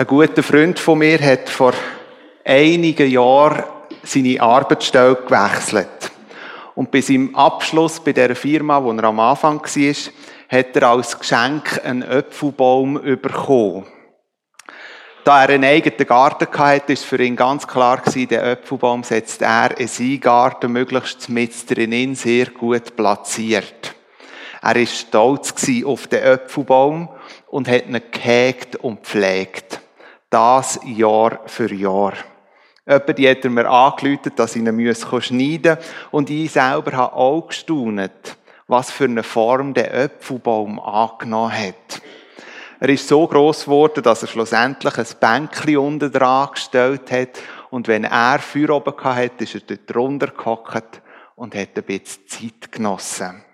Ein guter Freund von mir hat vor einigen Jahren seine Arbeitsstelle gewechselt. Und bis im Abschluss bei der Firma, wo er am Anfang war, hat er als Geschenk einen Apfelbaum bekommen. Da er einen eigenen Garten hatte, ist für ihn ganz klar gewesen, den Apfelbaum setzt er in seinen Garten möglichst mit drinnen sehr gut platziert. Er war stolz auf den Apfelbaum und hat ihn gehegt und pflegt. Das Jahr für Jahr. Jemand, hat mir angeläutet, dass ich ihn schneiden muss. Und ich selber habe auch gestaunt, was für eine Form der Apfelbaum angenommen hat. Er ist so groß geworden, dass er schlussendlich ein Bänkchen unten dran gestellt hat. Und wenn er Feuer oben hatte, ist er dort drunter gehockt und hat ein bisschen Zeit genossen.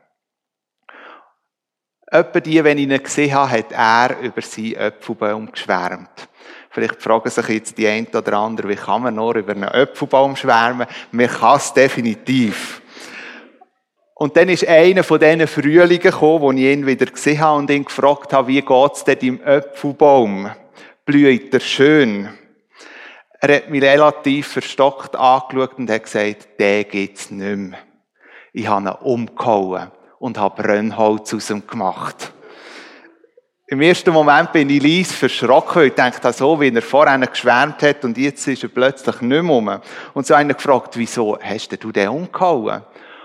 Etwa die, wenn ich ihn gesehen habe, hat er über seinen Apfelbaum geschwärmt. Vielleicht fragen sich jetzt die einen oder andere, wie kann man nur über einen Apfelbaum schwärmen? Man kann es definitiv. Und dann ist einer von diesen Frühlingen gekommen, wo ich ihn wieder gesehen habe und ihn gefragt habe, wie geht's denn im Äpfelbaum? Blüht er schön? Er hat mich relativ verstockt angeschaut und hat gesagt, den gibt's nicht mehr. Ich habe ihn umgehauen und habe Brennholz aus ihm gemacht. Im ersten Moment bin ich leise verschrocken, weil ich dachte, so wie er vorher geschwärmt hat und jetzt ist er plötzlich nicht mehr um. Und so einer gefragt, wieso hast du den umgehauen?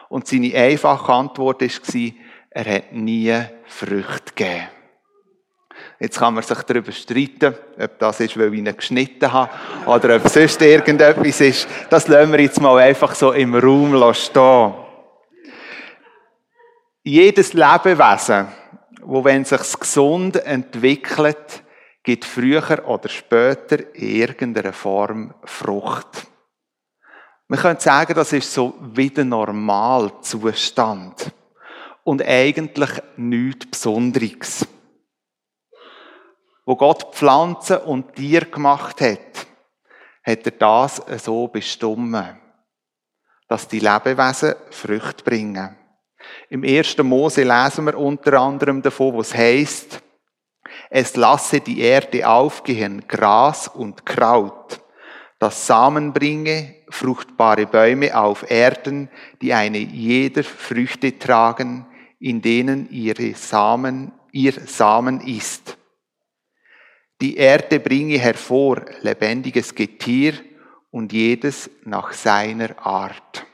Und seine einfache Antwort war, er hat nie Früchte gegeben. Jetzt kann man sich darüber streiten, ob das ist, weil ich ihn geschnitten habe, oder ob sonst irgendetwas ist. Das lassen wir jetzt mal einfach so im Raum stehen. Jedes Lebewesen, wo wenn sich gesund entwickelt, gibt früher oder später irgendeine Form Frucht. Man könnte sagen, das ist so wieder Normalzustand. Und eigentlich nichts Besonderes. Wo Gott Pflanzen und Tiere gemacht hat, hat er das so bestimmt, dass die Lebewesen Früchte bringen. Im ersten Mose lesen wir unter anderem davon, was heißt, es lasse die Erde aufgehen, Gras und Kraut das Samen bringe, fruchtbare Bäume auf Erden, die eine jeder Früchte tragen, in denen ihre Samen, ihr Samen ist. Die Erde bringe hervor lebendiges Getier und jedes nach seiner Art.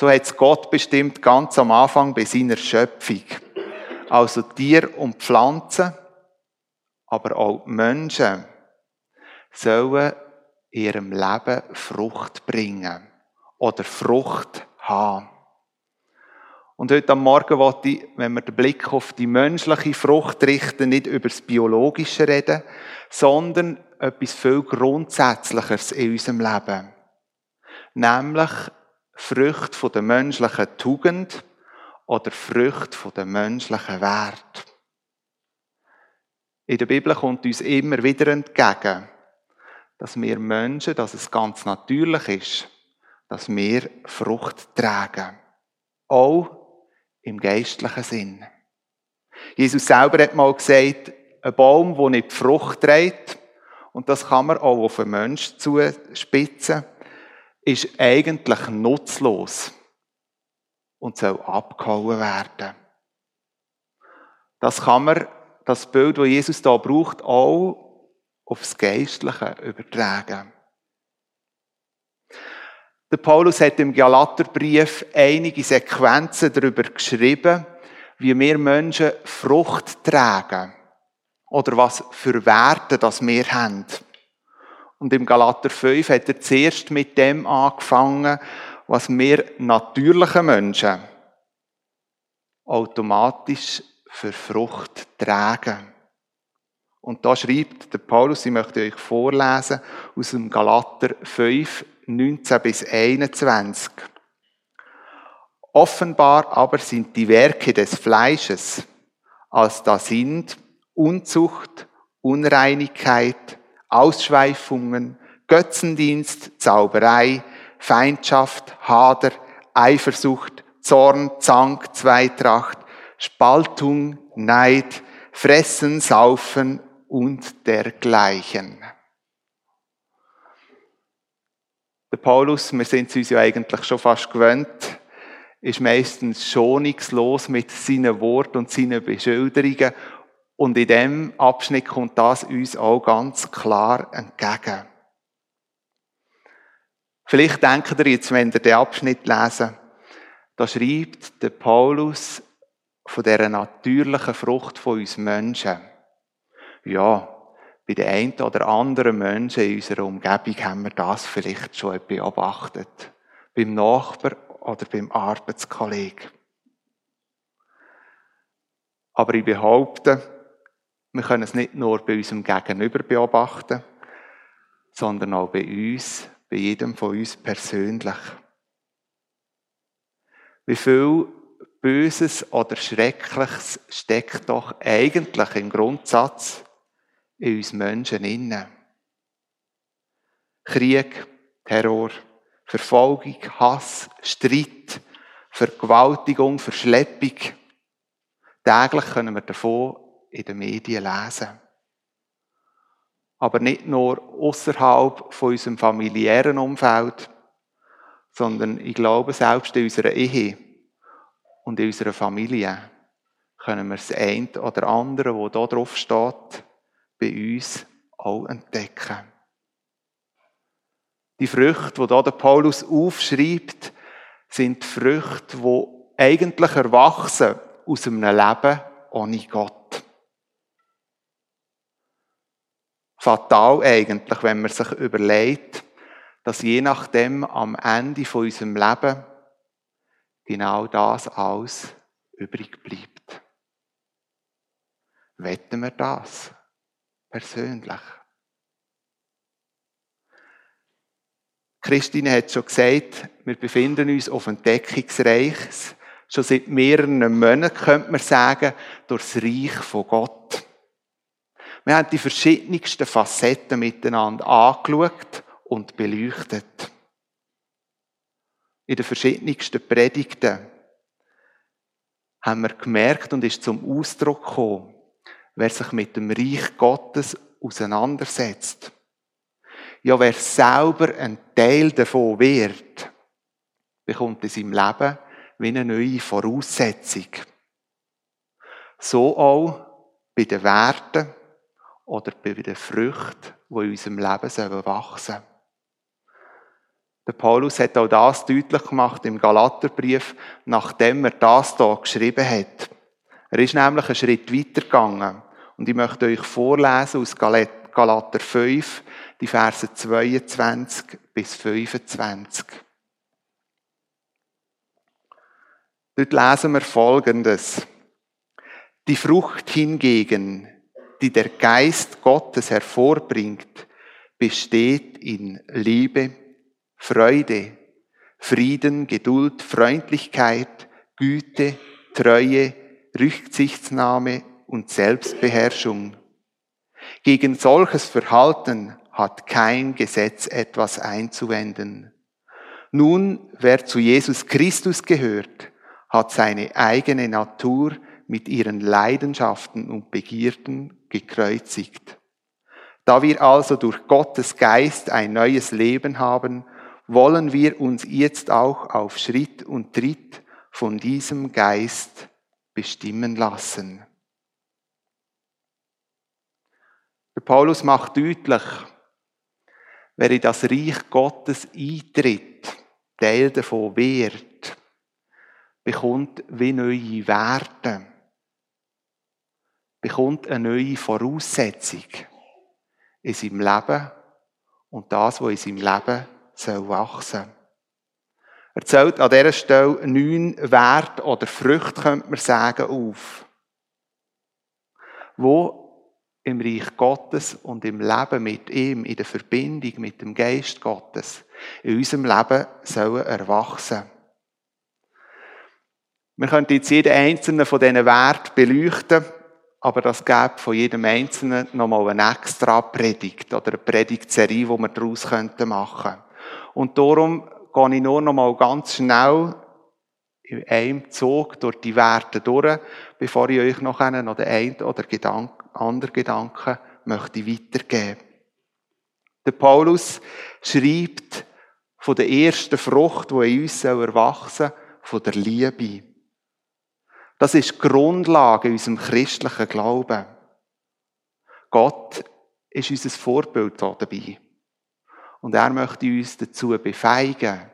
So hat es Gott bestimmt ganz am Anfang bei seiner Schöpfung. Also Tier und Pflanzen, aber auch Menschen sollen in ihrem Leben Frucht bringen oder Frucht haben. Und heute am Morgen wollte ich, wenn wir den Blick auf die menschliche Frucht richten, nicht über das Biologische reden, sondern etwas viel Grundsätzlicheres in unserem Leben. Nämlich Frucht von der menschlichen Tugend oder Frucht von der menschlichen Wert. In der Bibel kommt uns immer wieder entgegen, dass wir Menschen, dass es ganz natürlich ist, dass wir Frucht tragen. Auch im geistlichen Sinn. Jesus selber hat mal gesagt, ein Baum, der nicht Frucht trägt, und das kann man auch auf einen Menschen zuspitzen, ist eigentlich nutzlos und soll abgehauen werden. Das kann man, das Bild, das Jesus da braucht, auch aufs Geistliche übertragen. Der Paulus hat im Galaterbrief einige Sequenzen darüber geschrieben, wie wir Menschen Frucht tragen oder was für Werte das wir haben. Und im Galater 5 hat er zuerst mit dem angefangen, was wir natürliche Menschen automatisch für Frucht tragen. Und da schreibt der Paulus, ich möchte euch vorlesen, aus dem Galater 5, 19 bis 21. Offenbar aber sind die Werke des Fleisches, als da sind Unzucht, Unreinigkeit, Ausschweifungen, Götzendienst, Zauberei, Feindschaft, Hader, Eifersucht, Zorn, Zank, Zweitracht, Spaltung, Neid, Fressen, Saufen und dergleichen. Der Paulus, wir sind es uns ja eigentlich schon fast gewöhnt, ist meistens schonungslos mit seinen Worten und seinen Beschilderungen. Und in dem Abschnitt kommt das uns auch ganz klar entgegen. Vielleicht denkt ihr jetzt, wenn ihr den Abschnitt lesen, da schreibt der Paulus von dieser natürlichen Frucht von uns Menschen. Ja, bei den einen oder anderen Menschen in unserer Umgebung haben wir das vielleicht schon beobachtet. Beim Nachbar oder beim Arbeitskollegen. Aber ich behaupte, wir können es nicht nur bei unserem Gegenüber beobachten, sondern auch bei uns, bei jedem von uns persönlich. Wie viel Böses oder Schreckliches steckt doch eigentlich im Grundsatz in uns Menschen inne. Krieg, Terror, Verfolgung, Hass, Streit, Vergewaltigung, Verschleppung. Täglich können wir davon in den Medien lesen. Aber nicht nur außerhalb von unserem familiären Umfeld, sondern ich glaube, selbst in unserer Ehe und in unserer Familie können wir das eine oder andere, wo da drauf steht, bei uns auch entdecken. Die Früchte, die da der Paulus aufschreibt, sind Früchte, die eigentlich erwachsen aus einem Leben ohne Gott. Fatal eigentlich, wenn man sich überlegt, dass je nachdem am Ende von unserem Leben genau das alles übrig bleibt. Wetten wir das? persönlich. Christine hat schon gesagt, wir befinden uns auf Entdeckungsreich. Schon seit mehreren Monaten könnte man sagen, durchs Reich von Gott. Wir haben die verschiedensten Facetten miteinander angeschaut und beleuchtet. In den verschiedensten Predigten haben wir gemerkt und ist zum Ausdruck gekommen, wer sich mit dem Reich Gottes auseinandersetzt. Ja, wer selber ein Teil davon wird, bekommt in seinem Leben wie eine neue Voraussetzung. So auch bei den Werten oder bei den Früchten, die in unserem Leben wachsen sollen. Der Paulus hat auch das deutlich gemacht im Galaterbrief, nachdem er das hier geschrieben hat. Er ist nämlich einen Schritt weiter gegangen. Und ich möchte euch vorlesen aus Galater 5, die Verse 22 bis 25. Dort lesen wir Folgendes. Die Frucht hingegen, die der Geist Gottes hervorbringt, besteht in Liebe, Freude, Frieden, Geduld, Freundlichkeit, Güte, Treue, Rücksichtsnahme und Selbstbeherrschung. Gegen solches Verhalten hat kein Gesetz etwas einzuwenden. Nun, wer zu Jesus Christus gehört, hat seine eigene Natur mit ihren Leidenschaften und Begierden gekreuzigt. Da wir also durch Gottes Geist ein neues Leben haben, wollen wir uns jetzt auch auf Schritt und Tritt von diesem Geist bestimmen lassen. Der Paulus macht deutlich, wer in das Reich Gottes eintritt, Teil davon wird, bekommt wie neue Werte, bekommt eine neue Voraussetzung in seinem Leben und das, was in seinem Leben soll wachsen. Er zählt an dieser Stelle neun Werte oder Früchte, könnte man sagen, auf, wo im Reich Gottes und im Leben mit ihm, in der Verbindung mit dem Geist Gottes, in unserem Leben sollen erwachsen. Wir könnten jetzt jeden einzelnen von diesen Werten beleuchten, aber das gäbe von jedem Einzelnen nochmal eine extra Predigt oder eine Predigtserie, die wir daraus machen könnten. Und darum gehe ich nur nochmal ganz schnell in einem Zug durch die Werte durch, bevor ich euch noch einen oder ein oder Gedanken, andere Gedanken möchte weitergeben. Der Paulus schreibt von der ersten Frucht, die in uns erwachsen soll, von der Liebe. Das ist die Grundlage in unserem christlichen Glauben. Gott ist unser Vorbild dabei. Und er möchte uns dazu befeigen,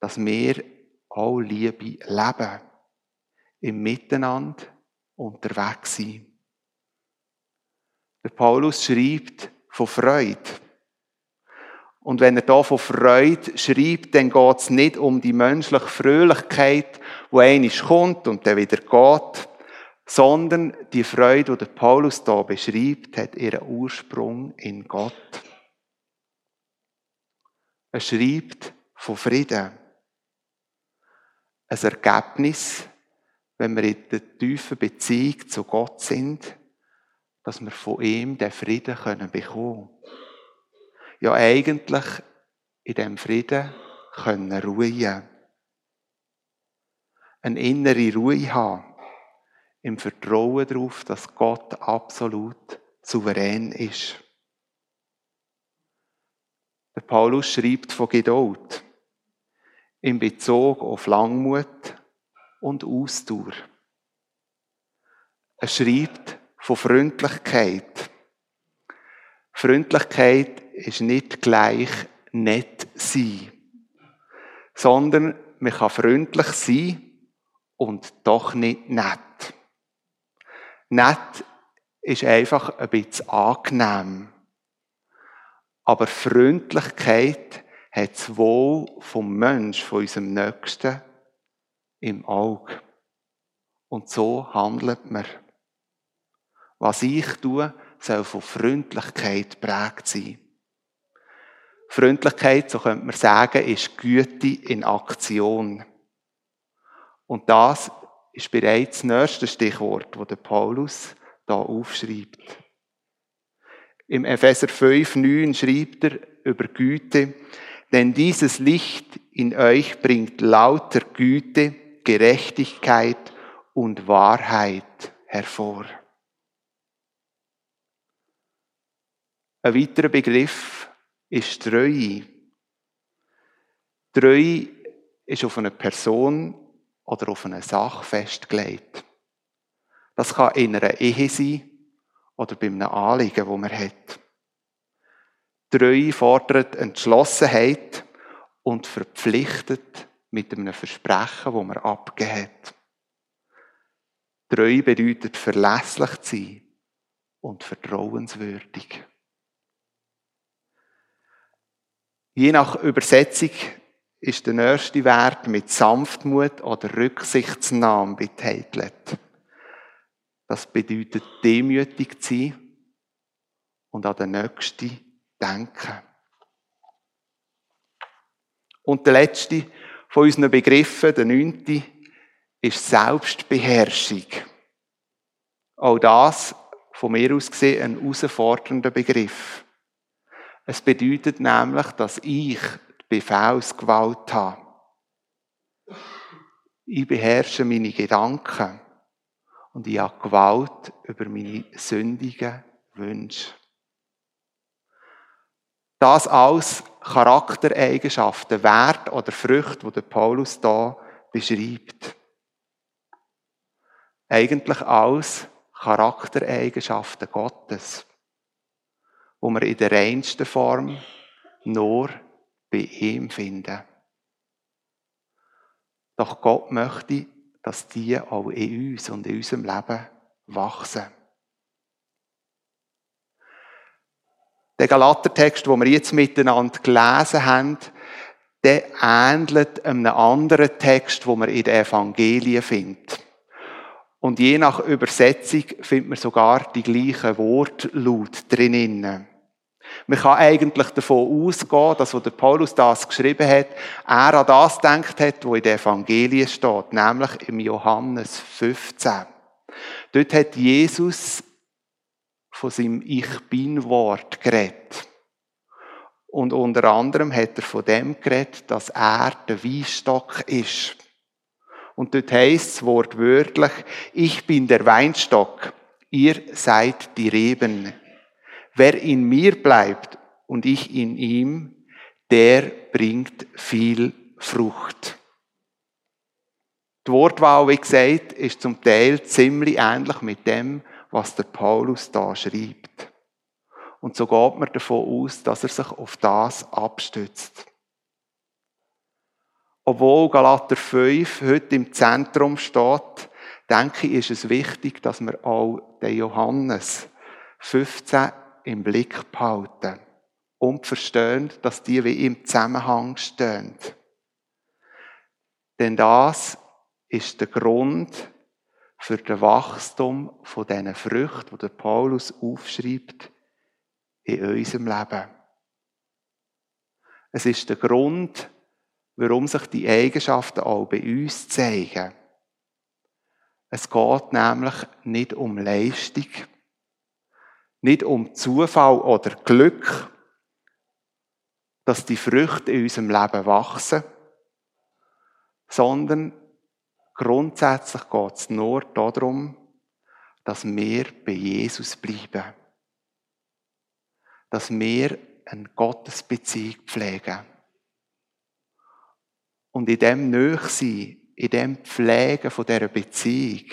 dass wir auch Liebe leben. Im Miteinander unterwegs sein. Der Paulus schreibt von Freude. Und wenn er da von Freude schreibt, dann geht es nicht um die menschliche Fröhlichkeit, wo einisch kommt und dann wieder geht, sondern die Freude, die der Paulus da beschreibt, hat ihren Ursprung in Gott. Er schreibt von Frieden. Ein Ergebnis, wenn wir in der tiefen Beziehung zu Gott sind, dass wir von ihm den Frieden können bekommen. Ja, eigentlich in dem Frieden können ruhen. Eine innere Ruhe haben. Im Vertrauen darauf, dass Gott absolut souverän ist. Der Paulus schreibt von Geduld in Bezug auf Langmut und Ausdauer. Er schreibt von Freundlichkeit. Freundlichkeit ist nicht gleich nett sein, sondern man kann freundlich sein und doch nicht nett. Nett ist einfach ein bisschen angenehm. Aber Freundlichkeit hat das Wohl vom Mensch, von unserem Nächsten, im Auge. Und so handelt man. Was ich tue, soll von Freundlichkeit prägt sein. Freundlichkeit, so könnte man sagen, ist Güte in Aktion. Und das ist bereits das nächste Stichwort, das Paulus da aufschreibt. Im Epheser 5, 9 schreibt er über Güte, denn dieses Licht in euch bringt lauter Güte, Gerechtigkeit und Wahrheit hervor. Ein weiterer Begriff ist Treue. Treue ist auf eine Person oder auf eine Sache festgelegt. Das kann in einer Ehe sein oder bei einem Anliegen, das man hat. Treue fordert Entschlossenheit und verpflichtet mit einem Versprechen, das man abgegeben hat. Treue bedeutet verlässlich zu sein und vertrauenswürdig. Je nach Übersetzung ist der nächste Wert mit Sanftmut oder Rücksichtsnahme betitelt. Das bedeutet demütig zu sein und an den Nächsten denken. Und der letzte von unseren Begriffen, der neunte, ist Selbstbeherrschung. Auch das, von mir aus gesehen, ein herausfordernder Begriff. Es bedeutet nämlich, dass ich die Befehlsgewalt habe. Ich beherrsche meine Gedanken und ich habe Gewalt über meine sündigen Wünsche. Das alles Charaktereigenschaften, Wert oder Früchte, die der Paulus da beschreibt. Eigentlich alles Charaktereigenschaften Gottes, wo wir in der reinsten Form nur bei ihm finden. Doch Gott möchte, dass die auch in uns und in unserem Leben wachsen. Der Galatertext, den wir jetzt miteinander gelesen haben, der ähnelt einem anderen Text, wo man in den Evangelien findet. Und je nach Übersetzung findet man sogar die gleichen Wortlaut drinnen. Man kann eigentlich davon ausgehen, dass, wo der Paulus das geschrieben hat, er an das denkt hat, wo in den Evangelien steht, nämlich im Johannes 15. Dort hat Jesus von seinem Ich Bin-Wort geredet. Und unter anderem hat er von dem geredet, dass er der Weinstock ist. Und dort heißt es wortwörtlich, ich bin der Weinstock, ihr seid die Reben. Wer in mir bleibt und ich in ihm, der bringt viel Frucht. Die Wortwahl, wie gesagt, ist zum Teil ziemlich ähnlich mit dem, was der Paulus da schreibt. Und so geht man davon aus, dass er sich auf das abstützt. Obwohl Galater 5 heute im Zentrum steht, denke ich, ist es wichtig, dass wir auch den Johannes 15 im Blick behalten und verstehen, dass die wie im Zusammenhang stehen. Denn das ist der Grund für das Wachstum von diesen Früchten, die Paulus aufschreibt in unserem Leben. Es ist der Grund, warum sich die Eigenschaften auch bei uns zeigen. Es geht nämlich nicht um Leistung, nicht um Zufall oder Glück, dass die Früchte in unserem Leben wachsen, sondern grundsätzlich geht es nur darum, dass wir bei Jesus bleiben. Dass wir eine Gottesbeziehung pflegen. Und in dem Nöchsein, in dem Pflegen von dieser Beziehung,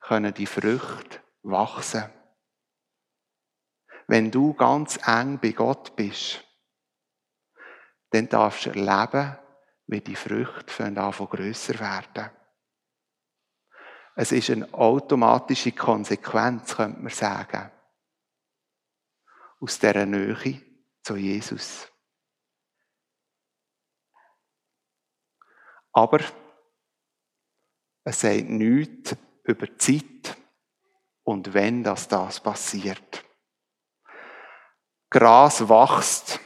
können die Früchte wachsen. Wenn du ganz eng bei Gott bist, dann darfst du erleben, wie die Früchte von anfangen grösser werden. Es ist eine automatische Konsequenz, könnte man sagen, aus dieser Nähe zu Jesus. Aber es sagt nichts über die Zeit und wenn das, das passiert. Gras wächst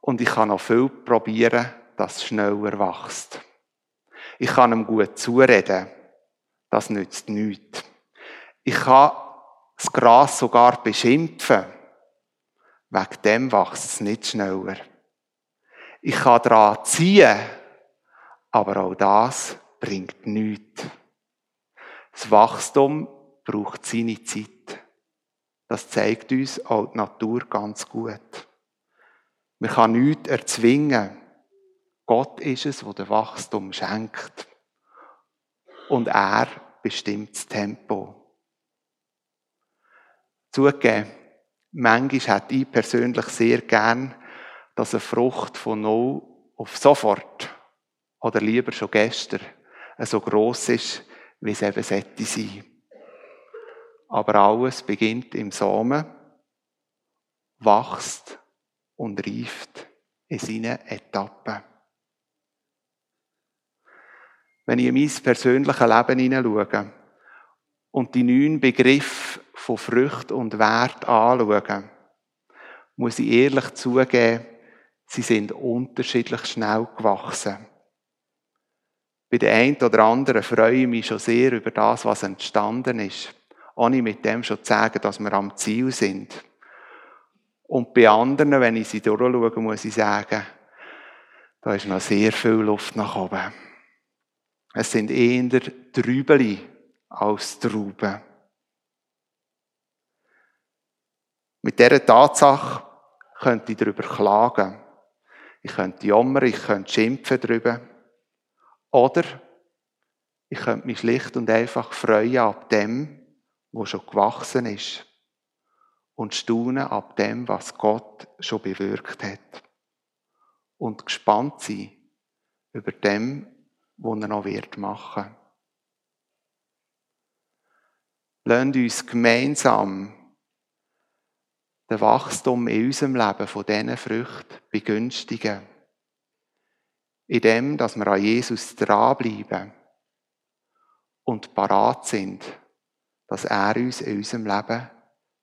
und ich kann noch viel probieren, dass es schneller wächst. Ich kann ihm gut zureden. Das nützt nichts. Ich kann das Gras sogar beschimpfen. Wegen dem wächst es nicht schneller. Ich kann daran ziehen, aber auch das bringt nichts. Das Wachstum braucht seine Zeit. Das zeigt uns auch die Natur ganz gut. Man kann nichts erzwingen. Gott ist es, der den Wachstum schenkt. Und er bestimmt das Tempo. Zugegeben, manchmal hätte ich persönlich sehr gern, dass eine Frucht von null auf sofort oder lieber schon gestern so groß ist, wie es eben sollte sein. Aber alles beginnt im Samen, wächst und reift in seinen Etappen. Wenn ich in mein persönliches Leben hineinschaue und die neun Begriffe von Frucht und Wert anschaue, muss ich ehrlich zugeben, sie sind unterschiedlich schnell gewachsen. Bei den einen oder anderen freue ich mich schon sehr über das, was entstanden ist, ohne mit dem schon zu sagen, dass wir am Ziel sind. Und bei anderen, wenn ich sie durchschaue, muss ich sagen, da ist noch sehr viel Luft nach oben. Es sind eher Trübeli als Trauben. Mit dieser Tatsache könnte ich darüber klagen. Ich könnte jammern, ich könnte schimpfen darüber. Oder ich könnte mich schlicht und einfach freuen ab dem, was schon gewachsen ist und staunen ab dem, was Gott schon bewirkt hat. Und gespannt sein über dem, was er noch wird machen. Lasst uns gemeinsam den Wachstum in unserem Leben von diesen Früchten begünstigen. In dem, dass wir an Jesus dranbleiben und parat sind, dass er uns in unserem Leben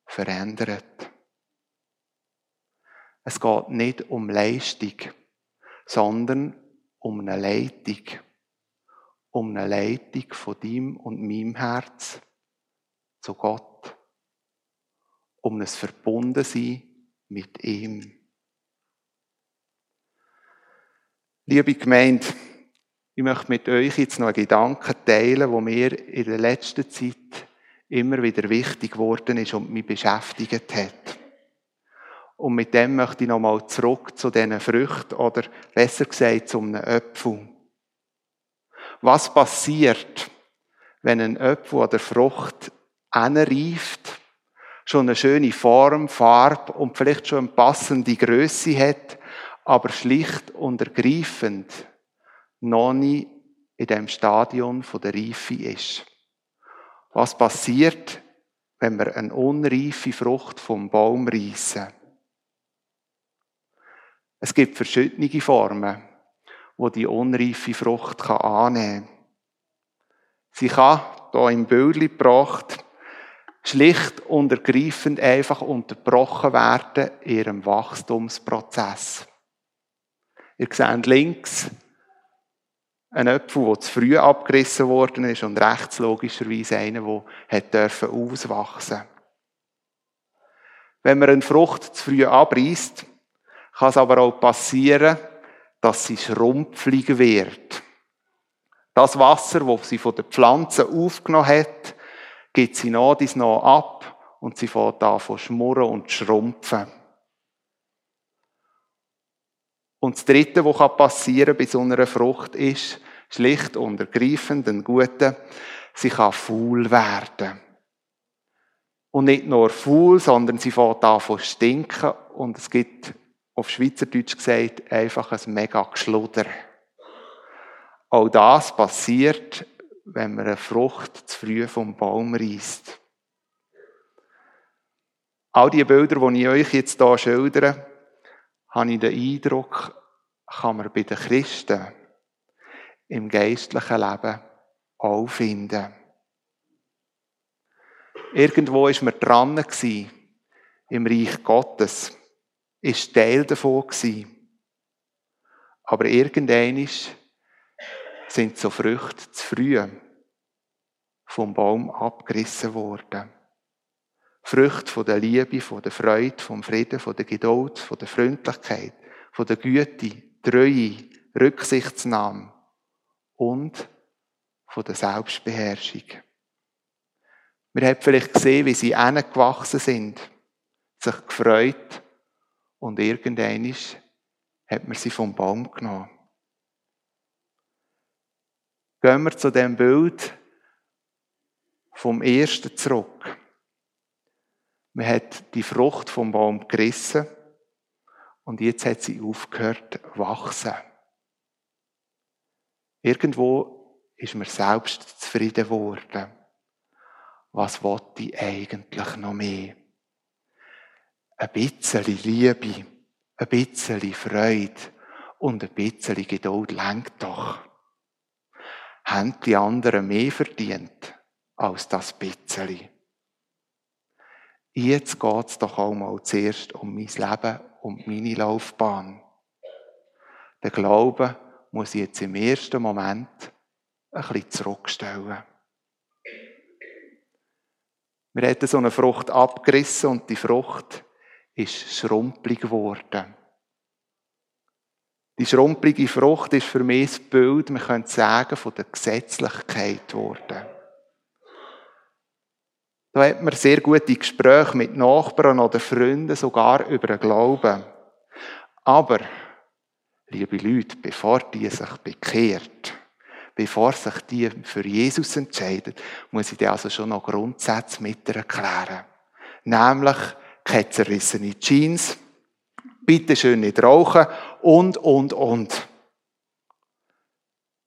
verändert. Es geht nicht um Leistung, sondern um eine Leitung. Um eine Leitung von deinem und meinem Herz zu Gott. Um ein Verbundensein mit ihm. Liebe Gemeinde, ich möchte mit euch jetzt noch einen Gedanken teilen, wo mir in der letzten Zeit immer wieder wichtig geworden ist und mich beschäftigt hat. Und mit dem möchte ich nochmal zurück zu diesen Früchten oder besser gesagt zu einem Apfel. Was passiert, wenn ein Apfel oder Frucht reift, schon eine schöne Form, Farbe und vielleicht schon eine passende Größe hat, aber schlicht und ergreifend noch nie in dem Stadion der Reife ist. Was passiert, wenn wir eine unreife Frucht vom Baum reissen? Es gibt verschiedene Formen, wo die unreife Frucht annehmen kann. Sie kann, hier im Bild gebracht, schlicht und ergreifend einfach unterbrochen werden in ihrem Wachstumsprozess. Ihr seht links ein Apfel, der zu früh abgerissen worden ist und rechts logischerweise einer, der auswachsen durfte. Wenn man eine Frucht zu früh abreißt, kann es aber auch passieren, dass sie schrumpflig wird. Das Wasser, das sie von den Pflanzen aufgenommen hat, gibt sie noch dies noch ab und sie fängt an von schmurren und schrumpfen. Und das Dritte, was passieren kann bei so einer Frucht, ist schlicht und ergreifend ein guter, sie kann faul werden. Und nicht nur faul, sondern sie fängt an von stinken und es gibt auf Schweizerdeutsch gesagt, einfach ein mega Geschluder. Auch das passiert, wenn man eine Frucht zu früh vom Baum reißt. All die Bilder, die ich euch jetzt hier schildere, habe ich den Eindruck, kann man bei den Christen im geistlichen Leben auch finden. Irgendwo ist man dran im Reich Gottes ist Teil davon. Aber irgendwann sind so Früchte zu früh vom Baum abgerissen worden. Früchte von der Liebe, von der Freude, vom Frieden, von der Geduld, von der Freundlichkeit, von der Güte, Treue, Rücksichtsnahme und von der Selbstbeherrschung. Wir haben vielleicht gesehen, wie sie gewachsen sind, sich gefreut und irgendwann hat man sie vom Baum genommen. Gehen wir zu dem Bild vom ersten zurück. Man hat die Frucht vom Baum gerissen und jetzt hat sie aufgehört wachsen. Irgendwo ist man selbst zufrieden geworden. Was wollte ich eigentlich noch mehr? ein bisschen Liebe, ein bisschen Freude und ein bisschen Geduld lenkt doch. Haben die anderen mehr verdient als das bisschen? Jetzt geht es doch auch mal zuerst um mein Leben und meine Laufbahn. Der Glaube muss ich jetzt im ersten Moment ein bisschen zurückstellen. Wir hätten so eine Frucht abgerissen und die Frucht ist schrumpelig geworden. Die schrumpelige Frucht ist für mich das Bild, man könnte sagen, von der Gesetzlichkeit geworden. Da hat man sehr gute Gespräche mit Nachbarn oder Freunden, sogar über den Glauben. Aber, liebe Leute, bevor die sich bekehrt, bevor sich die für Jesus entscheiden, muss ich dir also schon noch Grundsätze mit erklären. Nämlich, keine zerrissene Jeans, bitte schön nicht rauchen und, und, und.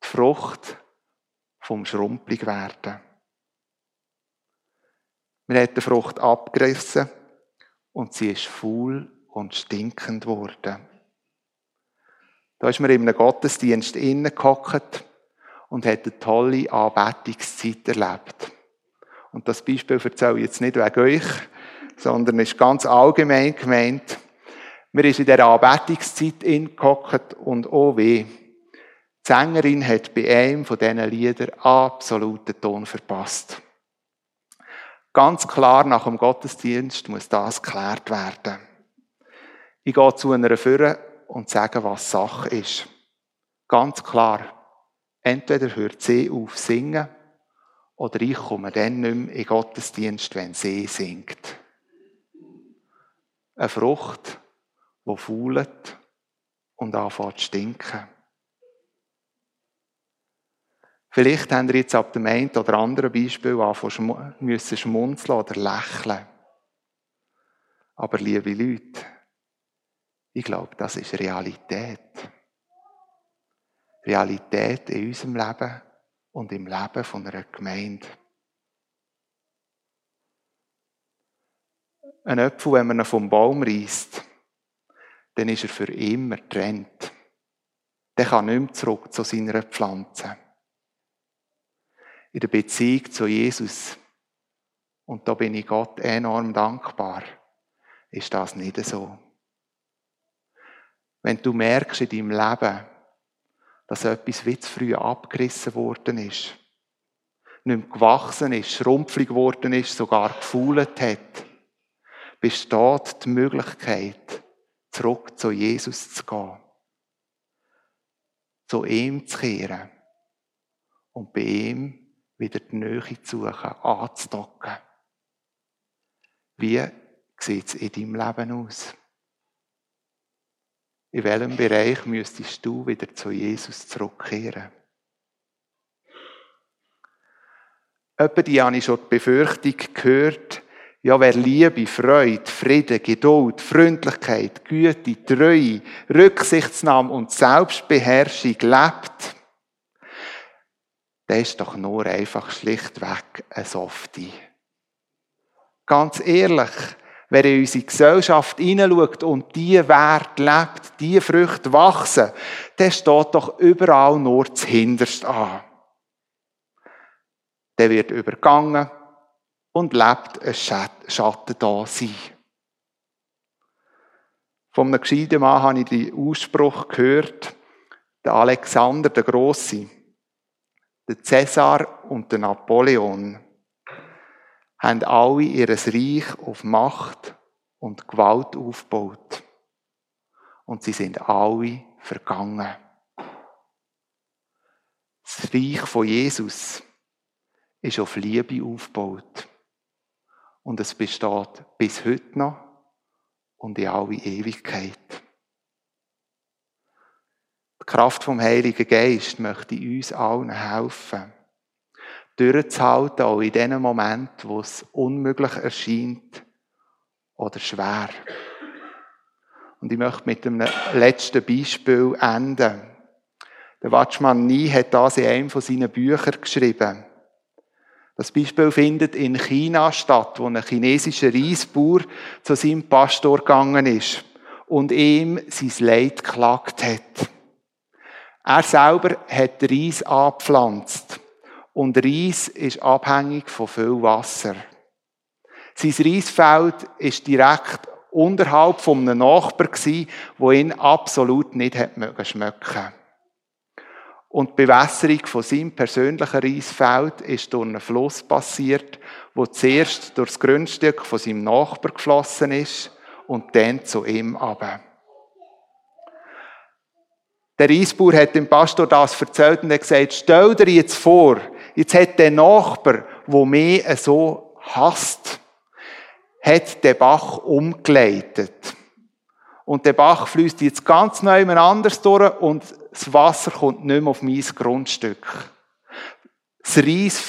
Die Frucht vom Schrumpelig werden. Man hat die Frucht abgerissen und sie ist faul und stinkend geworden. Da ist man in einem Gottesdienst innen gehockt und hat eine tolle Anbetungszeit erlebt. Und das Beispiel erzähle ich jetzt nicht wegen euch, sondern ist ganz allgemein gemeint. Wir sind in der Anbetungszeit ingehockt und oh weh. Die Sängerin hat bei einem von diesen Liedern absoluten Ton verpasst. Ganz klar nach dem Gottesdienst muss das geklärt werden. Ich gehe zu einer Führer und sage, was Sache ist. Ganz klar. Entweder hört sie auf singen Oder ich komme dann nicht mehr in Gottesdienst, wenn sie singt. Eine Frucht, die fault und anfängt zu stinken. Vielleicht habt ihr jetzt ab dem einen oder anderen Beispiel anfangen müssen schmunzeln oder lächeln. Aber liebe Leute, ich glaube, das ist Realität. Realität in unserem Leben und im Leben von einer Gemeinde. Ein Apfel, wenn man ihn vom Baum reißt, dann ist er für immer getrennt. Der kann nicht mehr zurück zu seiner Pflanze. In der Beziehung zu Jesus, und da bin ich Gott enorm dankbar, ist das nicht so. Wenn du merkst in deinem Leben, dass etwas wie zu früh abgerissen worden ist, nicht mehr gewachsen ist, schrumpflig geworden ist, sogar gefühlt hat, besteht die Möglichkeit, zurück zu Jesus zu gehen. Zu ihm zu kehren und bei ihm wieder die Nähe zu suchen, anzudocken. Wie sieht es in deinem Leben aus? In welchem Bereich müsstest du wieder zu Jesus zurückkehren? Etwa die habe ich schon die Befürchtung gehört, ja, wer Liebe, Freude, Frieden, Geduld, Freundlichkeit, Güte, Treue, Rücksichtsnahme und Selbstbeherrschung lebt, der ist doch nur einfach schlichtweg ein Softie. Ganz ehrlich, wer in unsere Gesellschaft hineinschaut und die Wert lebt, die Früchte wachsen, der steht doch überall nur zuhinterst an. Der wird übergangen und lebt ein Schatten da sein. Von einem Mann habe ich den Ausspruch gehört, der Alexander der Große, der Cäsar und der Napoleon haben alle ihr Reich auf Macht und Gewalt aufgebaut. Und sie sind alle vergangen. Das Reich von Jesus ist auf Liebe aufgebaut. Und es besteht bis heute noch und in alle Ewigkeit. Die Kraft vom Heiligen Geist möchte uns allen helfen durchzuhalten, auch in den Momenten, wo es unmöglich erscheint oder schwer. Und ich möchte mit einem letzten Beispiel enden. Der Watchman Nie hat das in einem von seinen Büchern geschrieben. Das Beispiel findet in China statt, wo ein chinesischer Reisbauer zu seinem Pastor gegangen ist und ihm sein Leid geklagt hat. Er selber hat Reis angepflanzt. Und Reis ist abhängig von viel Wasser. Sein Reisfeld ist direkt unterhalb von einem Nachbar gsi, wo ihn absolut nicht hat schmecken. Und die Bewässerung von seinem persönlichen Reisfeld ist durch einen Fluss passiert, wo zuerst durch das Grundstück von seinem Nachbar geflossen ist und dann zu ihm aber. Der Reisbauer hat dem Pastor das erzählt und hat gesagt, stell dir jetzt vor, Jetzt hat der Nachbar, wo mich so hasst, hat den Bach umgeleitet. Und der Bach fließt jetzt ganz neu anders durch und das Wasser kommt nicht mehr auf mein Grundstück. Das Reis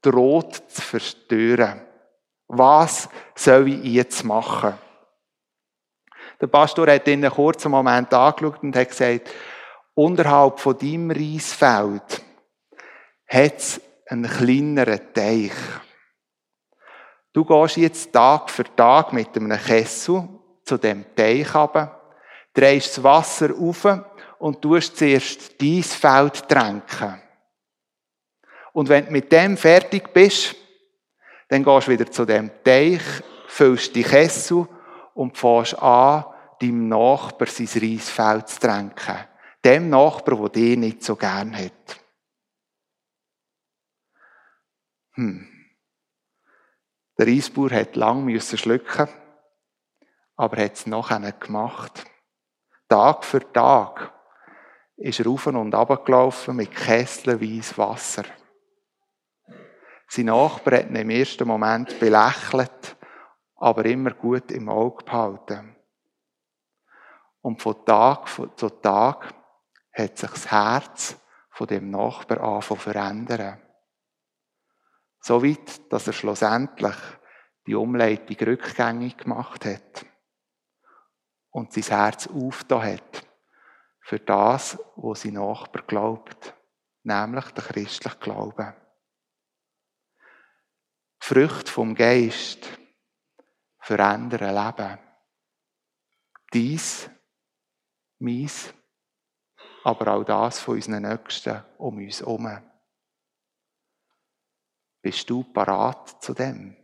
droht zu verstören. Was soll ich jetzt machen? Der Pastor hat ihn einen kurzen Moment angeschaut und hat gesagt, unterhalb von deinem Reisfeld hat es einen kleineren Teich. Du gehst jetzt Tag für Tag mit einem Kessel zu dem Teich runter, drehst das Wasser auf und tust zuerst dein Feld tränken. Und wenn du mit dem fertig bist, dann gehst du wieder zu dem Teich, füllst die Kessel und fährst an, deinem Nachbar sein Reisfeld zu tränken. Dem Nachbar, der dich nicht so gern hat. Hm. Der Reisbauer hat lang müssen schlucken, aber hat es noch gemacht. Tag für Tag ist er rauf und runter gelaufen mit kesselweise Wasser. Sein Nachbar hat ihn im ersten Moment belächelt, aber immer gut im Auge behalten. Und von Tag zu Tag hat sich das Herz von dem Nachbar anfangen verändern. So weit, dass er schlussendlich die Umleitung rückgängig gemacht hat und sein Herz aufgetan hat für das, was sein Nachbar glaubt, nämlich der christliche Glaube. Die Früchte vom Geist verändern Leben. Dies, meins, aber auch das von unseren Nächsten um uns herum. Bist du parat zu dem?